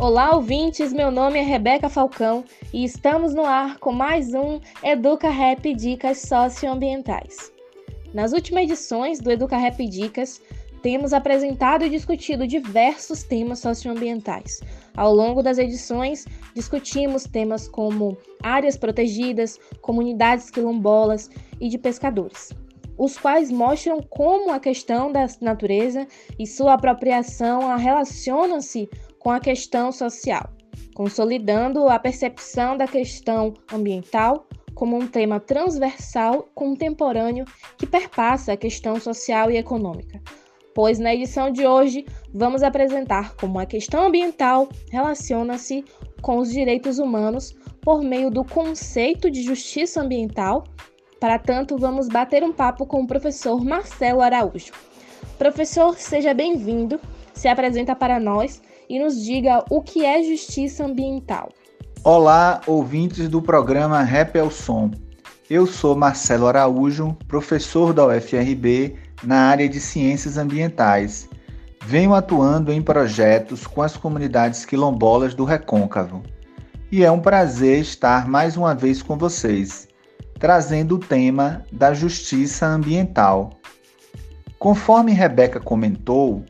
Olá, ouvintes! Meu nome é Rebeca Falcão e estamos no ar com mais um Educa Rap Dicas Socioambientais. Nas últimas edições do Educa Rap Dicas, temos apresentado e discutido diversos temas socioambientais. Ao longo das edições, discutimos temas como áreas protegidas, comunidades quilombolas e de pescadores, os quais mostram como a questão da natureza e sua apropriação relacionam-se com a questão social, consolidando a percepção da questão ambiental como um tema transversal contemporâneo que perpassa a questão social e econômica. Pois na edição de hoje vamos apresentar como a questão ambiental relaciona-se com os direitos humanos por meio do conceito de justiça ambiental. Para tanto, vamos bater um papo com o professor Marcelo Araújo. Professor, seja bem-vindo. Se apresenta para nós e nos diga o que é justiça ambiental. Olá, ouvintes do programa Rap ao Som. Eu sou Marcelo Araújo, professor da UFRB na área de Ciências Ambientais. Venho atuando em projetos com as comunidades quilombolas do Recôncavo. E é um prazer estar mais uma vez com vocês, trazendo o tema da justiça ambiental. Conforme Rebeca comentou,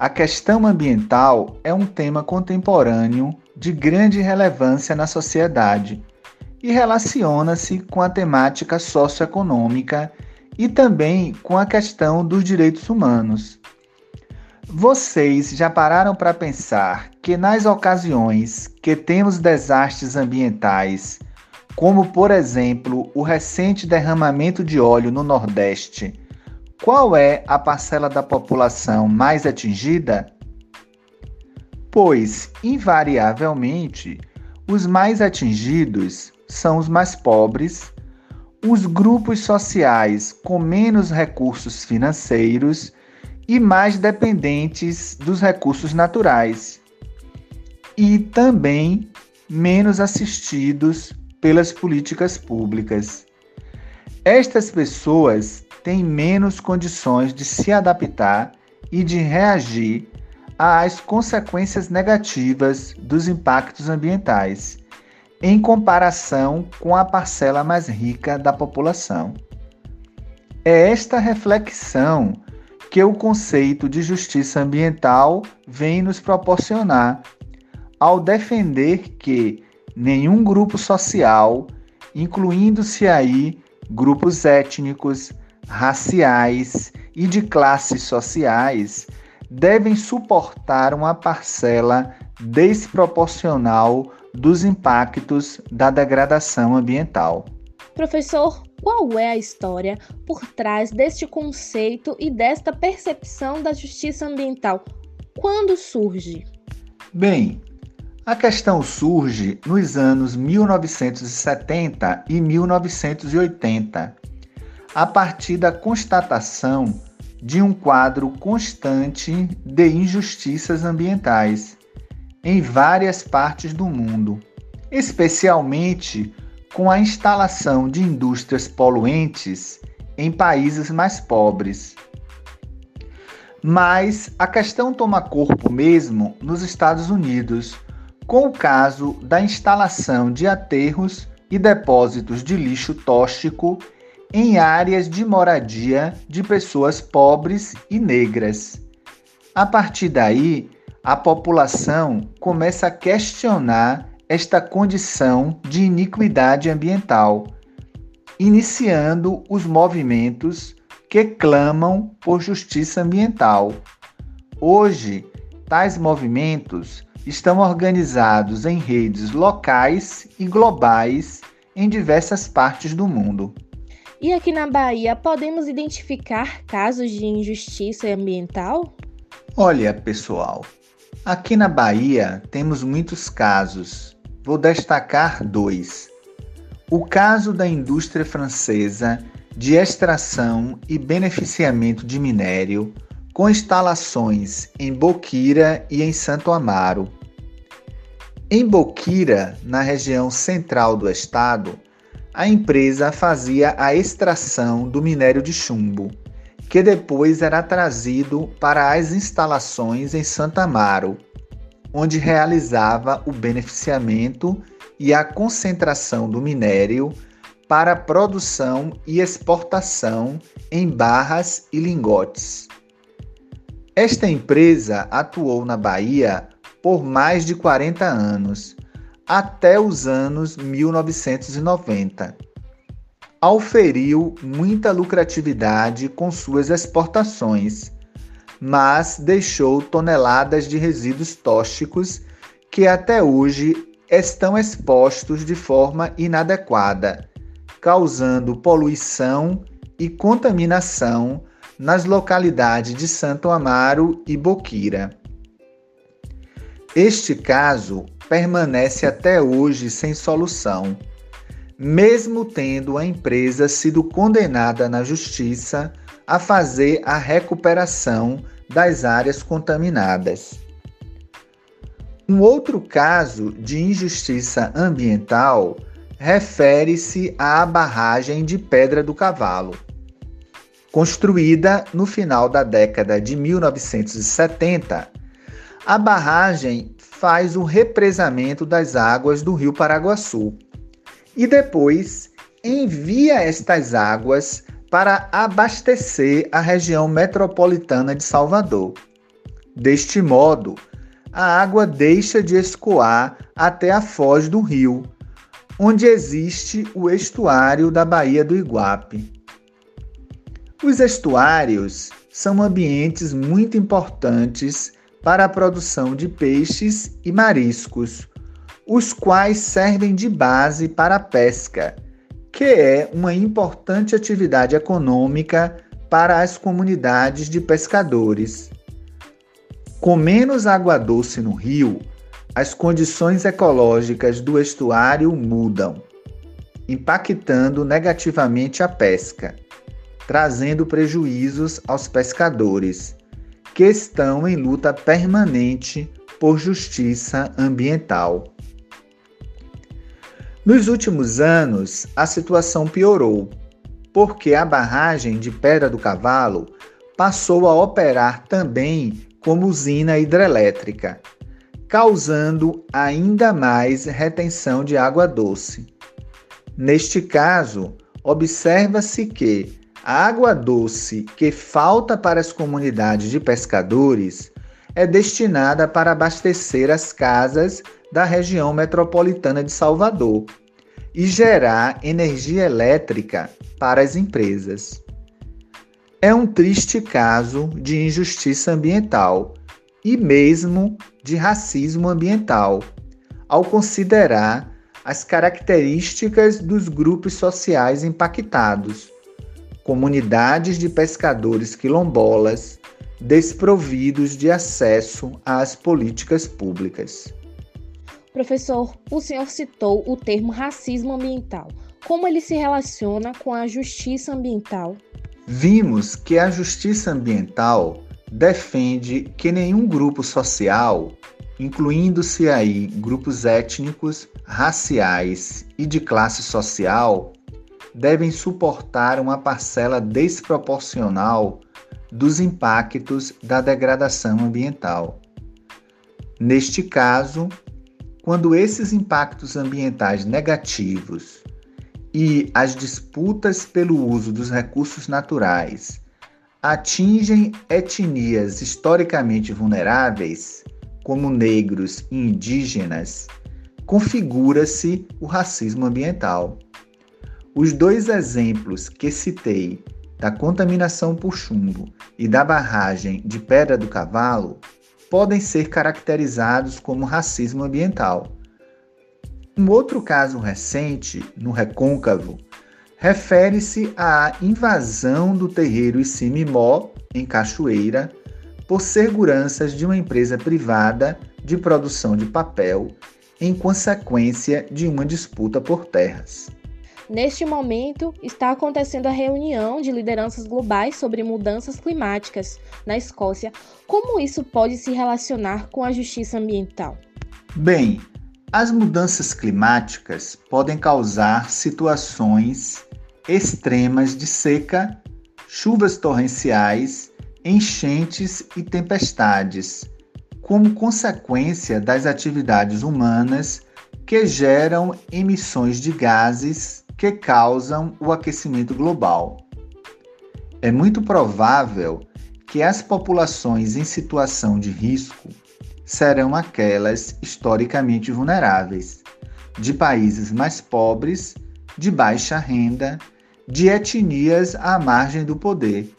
a questão ambiental é um tema contemporâneo de grande relevância na sociedade e relaciona-se com a temática socioeconômica e também com a questão dos direitos humanos. Vocês já pararam para pensar que nas ocasiões que temos desastres ambientais, como por exemplo o recente derramamento de óleo no Nordeste, qual é a parcela da população mais atingida? Pois, invariavelmente, os mais atingidos são os mais pobres, os grupos sociais com menos recursos financeiros e mais dependentes dos recursos naturais, e também menos assistidos pelas políticas públicas. Estas pessoas têm menos condições de se adaptar e de reagir às consequências negativas dos impactos ambientais, em comparação com a parcela mais rica da população. É esta reflexão que o conceito de justiça ambiental vem nos proporcionar ao defender que nenhum grupo social, incluindo-se aí grupos étnicos, raciais e de classes sociais devem suportar uma parcela desproporcional dos impactos da degradação ambiental. Professor, qual é a história por trás deste conceito e desta percepção da justiça ambiental? Quando surge? Bem, a questão surge nos anos 1970 e 1980, a partir da constatação de um quadro constante de injustiças ambientais em várias partes do mundo, especialmente com a instalação de indústrias poluentes em países mais pobres. Mas a questão toma corpo mesmo nos Estados Unidos, com o caso da instalação de aterros e depósitos de lixo tóxico em áreas de moradia de pessoas pobres e negras. A partir daí, a população começa a questionar esta condição de iniquidade ambiental, iniciando os movimentos que clamam por justiça ambiental. Hoje, tais movimentos estão organizados em redes locais e globais em diversas partes do mundo. E aqui na Bahia, podemos identificar casos de injustiça ambiental? Olha, pessoal, aqui na Bahia temos muitos casos. Vou destacar dois. O caso da indústria francesa de extração e beneficiamento de minério, com instalações em Boquira e em Santo Amaro. Em Boquira, na região central do estado, a empresa fazia a extração do minério de chumbo, que depois era trazido para as instalações em Santa Amaro. onde realizava o beneficiamento e a concentração do minério para produção e exportação em barras e lingotes. Esta empresa atuou na Bahia por mais de 40 anos, até os anos 1990. Auferiu muita lucratividade com suas exportações, mas deixou toneladas de resíduos tóxicos que até hoje estão expostos de forma inadequada, causando poluição e contaminação nas localidades de Santo Amaro e Boquira. Este caso permanece até hoje sem solução, mesmo tendo a empresa sido condenada na justiça a fazer a recuperação das áreas contaminadas. Um outro caso de injustiça ambiental refere-se à barragem de Pedra do Cavalo Construída no final da década de 1970, a barragem faz o represamento das águas do rio Paraguaçu e depois envia estas águas para abastecer a região metropolitana de Salvador. Deste modo, a água deixa de escoar até a foz do rio, onde existe o estuário da Baía do Iguape. Os estuários são ambientes muito importantes para a produção de peixes e mariscos, os quais servem de base para a pesca, que é uma importante atividade econômica para as comunidades de pescadores. Com menos água doce no rio, as condições ecológicas do estuário mudam, impactando negativamente a pesca trazendo prejuízos aos pescadores, que estão em luta permanente por justiça ambiental. Nos últimos anos, a situação piorou, porque a barragem de Pedra do Cavalo passou a operar também como usina hidrelétrica, causando ainda mais retenção de água doce. Neste caso, observa-se que a água doce que falta para as comunidades de pescadores é destinada para abastecer as casas da região metropolitana de Salvador e gerar energia elétrica para as empresas. É um triste caso de injustiça ambiental e mesmo de racismo ambiental, ao considerar as características dos grupos sociais impactados comunidades de pescadores quilombolas desprovidos de acesso às políticas públicas. Professor, o senhor citou o termo racismo ambiental. Como ele se relaciona com a justiça ambiental? Vimos que a justiça ambiental defende que nenhum grupo social, incluindo-se aí grupos étnicos, raciais e de classe social, devem suportar uma parcela desproporcional dos impactos da degradação ambiental. Neste caso, quando esses impactos ambientais negativos e as disputas pelo uso dos recursos naturais atingem etnias historicamente vulneráveis, como negros e indígenas, configura-se o racismo ambiental. Os dois exemplos que citei, da contaminação por chumbo e da barragem de Pedra do Cavalo, podem ser caracterizados como racismo ambiental. Um outro caso recente, no Recôncavo, refere-se à invasão do terreiro Issimimó, em Cachoeira, por seguranças de uma empresa privada de produção de papel, em consequência de uma disputa por terras. Neste momento, está acontecendo a reunião de lideranças globais sobre mudanças climáticas na Escócia. Como isso pode se relacionar com a justiça ambiental? Bem, as mudanças climáticas podem causar situações extremas de seca, chuvas torrenciais, enchentes e tempestades, como consequência das atividades humanas que geram emissões de gases que causam o aquecimento global. É muito provável que as populações em situação de risco serão aquelas historicamente vulneráveis, de países mais pobres, de baixa renda, de etnias à margem do poder.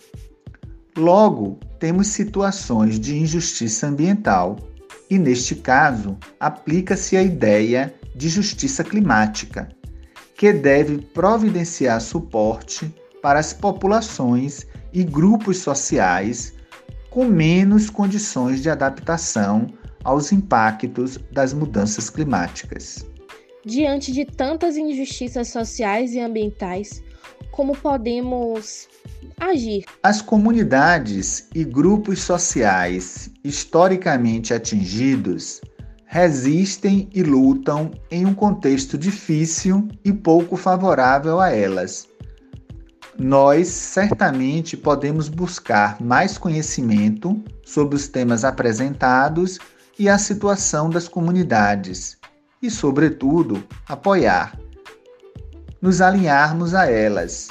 Logo, temos situações de injustiça ambiental, e neste caso, aplica-se a ideia de justiça climática, que deve providenciar suporte para as populações e grupos sociais com menos condições de adaptação aos impactos das mudanças climáticas. Diante de tantas injustiças sociais e ambientais, como podemos agir? As comunidades e grupos sociais historicamente atingidos resistem e lutam em um contexto difícil e pouco favorável a elas. Nós certamente podemos buscar mais conhecimento sobre os temas apresentados e a situação das comunidades e, sobretudo, apoiar. Nos alinharmos a elas,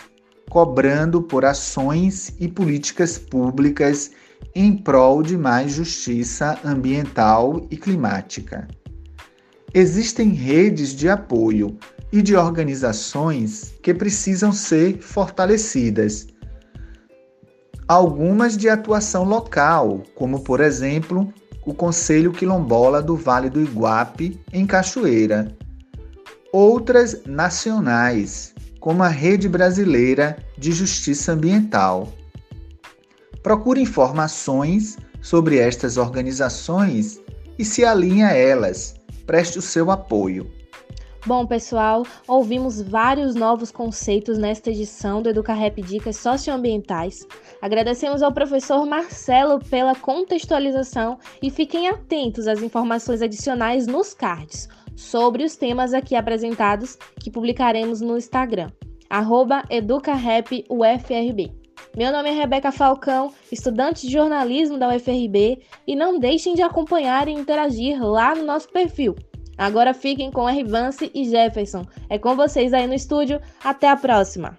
cobrando por ações e políticas públicas em prol de mais justiça ambiental e climática. Existem redes de apoio e de organizações que precisam ser fortalecidas. Algumas de atuação local, como por exemplo o Conselho Quilombola do Vale do Iguape, em Cachoeira. Outras nacionais, como a Rede Brasileira de Justiça Ambiental. Procure informações sobre estas organizações e se alinhe a elas. Preste o seu apoio. Bom, pessoal, ouvimos vários novos conceitos nesta edição do EducaRap Dicas Socioambientais. Agradecemos ao professor Marcelo pela contextualização e fiquem atentos às informações adicionais nos cards sobre os temas aqui apresentados que publicaremos no Instagram, EducaRapUFRB. Meu nome é Rebeca Falcão, estudante de jornalismo da UFRB, e não deixem de acompanhar e interagir lá no nosso perfil. Agora fiquem com R. Vance e Jefferson. É com vocês aí no estúdio. Até a próxima!